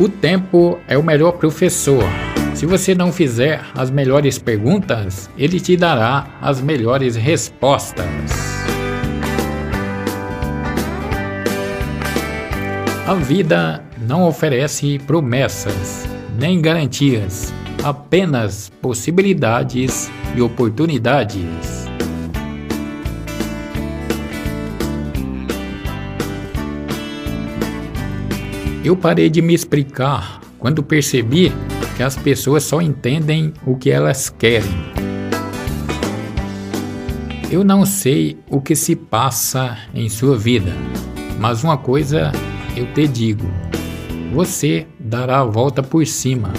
O tempo é o melhor professor. Se você não fizer as melhores perguntas, ele te dará as melhores respostas. A vida não oferece promessas nem garantias, apenas possibilidades e oportunidades. Eu parei de me explicar quando percebi que as pessoas só entendem o que elas querem. Eu não sei o que se passa em sua vida, mas uma coisa eu te digo: você dará a volta por cima